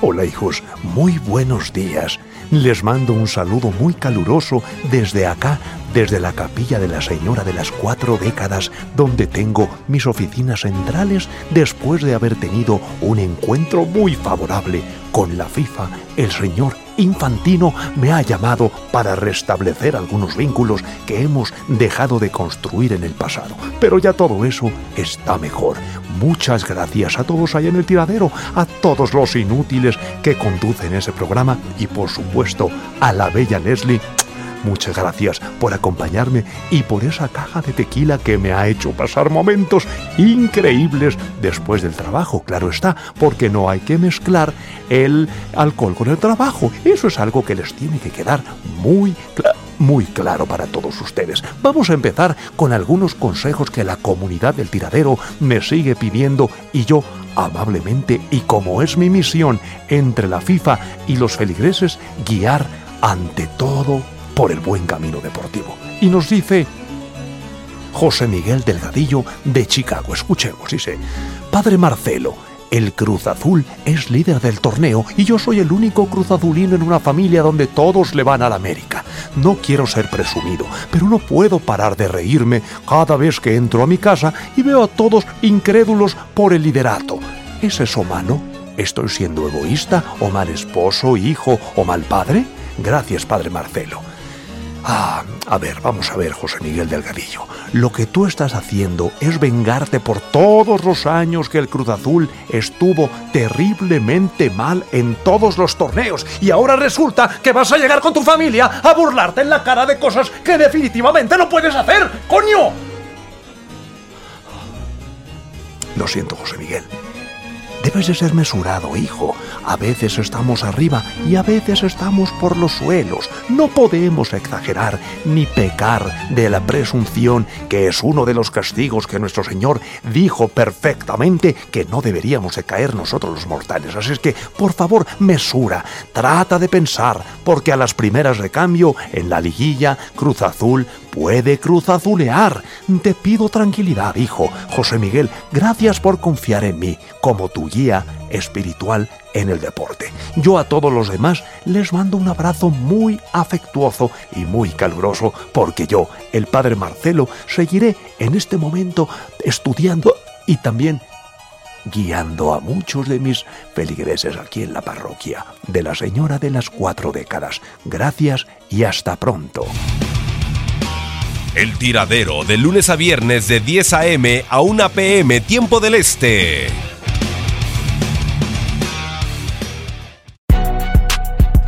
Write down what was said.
Hola hijos, muy buenos días. Les mando un saludo muy caluroso desde acá, desde la capilla de la Señora de las Cuatro Décadas, donde tengo mis oficinas centrales después de haber tenido un encuentro muy favorable con la FIFA. El señor Infantino me ha llamado para restablecer algunos vínculos que hemos dejado de construir en el pasado. Pero ya todo eso está mejor. Muchas gracias a todos allá en el tiradero, a todos los inútiles que conducen ese programa y por supuesto a la bella Leslie. Muchas gracias por acompañarme y por esa caja de tequila que me ha hecho pasar momentos increíbles después del trabajo, claro está, porque no hay que mezclar el alcohol con el trabajo. Eso es algo que les tiene que quedar muy claro muy claro para todos ustedes. Vamos a empezar con algunos consejos que la comunidad del tiradero me sigue pidiendo y yo amablemente y como es mi misión entre la FIFA y los feligreses guiar ante todo por el buen camino deportivo. Y nos dice José Miguel Delgadillo de Chicago. Escuchemos, dice, Padre Marcelo, el Cruz Azul es líder del torneo y yo soy el único Cruz Azulino en una familia donde todos le van a la América. No quiero ser presumido, pero no puedo parar de reírme cada vez que entro a mi casa y veo a todos incrédulos por el liderato. ¿Es eso malo? ¿Estoy siendo egoísta o mal esposo, hijo o mal padre? Gracias, Padre Marcelo. Ah, a ver, vamos a ver, José Miguel Delgadillo. Lo que tú estás haciendo es vengarte por todos los años que el Cruz Azul estuvo terriblemente mal en todos los torneos. Y ahora resulta que vas a llegar con tu familia a burlarte en la cara de cosas que definitivamente no puedes hacer, coño. Lo siento, José Miguel. Debes de ser mesurado, hijo. A veces estamos arriba y a veces estamos por los suelos. No podemos exagerar ni pecar de la presunción, que es uno de los castigos que nuestro Señor dijo perfectamente que no deberíamos de caer nosotros los mortales. Así es que, por favor, mesura, trata de pensar, porque a las primeras de cambio, en la liguilla, Cruz Azul puede Cruz Azulear. Te pido tranquilidad, hijo. José Miguel, gracias por confiar en mí como tu guía espiritual en el deporte. Yo a todos los demás les mando un abrazo muy afectuoso y muy caluroso porque yo, el padre Marcelo, seguiré en este momento estudiando y también guiando a muchos de mis feligreses aquí en la parroquia de la Señora de las Cuatro Décadas. Gracias y hasta pronto. El tiradero de lunes a viernes de 10 a.m. a 1 p.m. tiempo del este.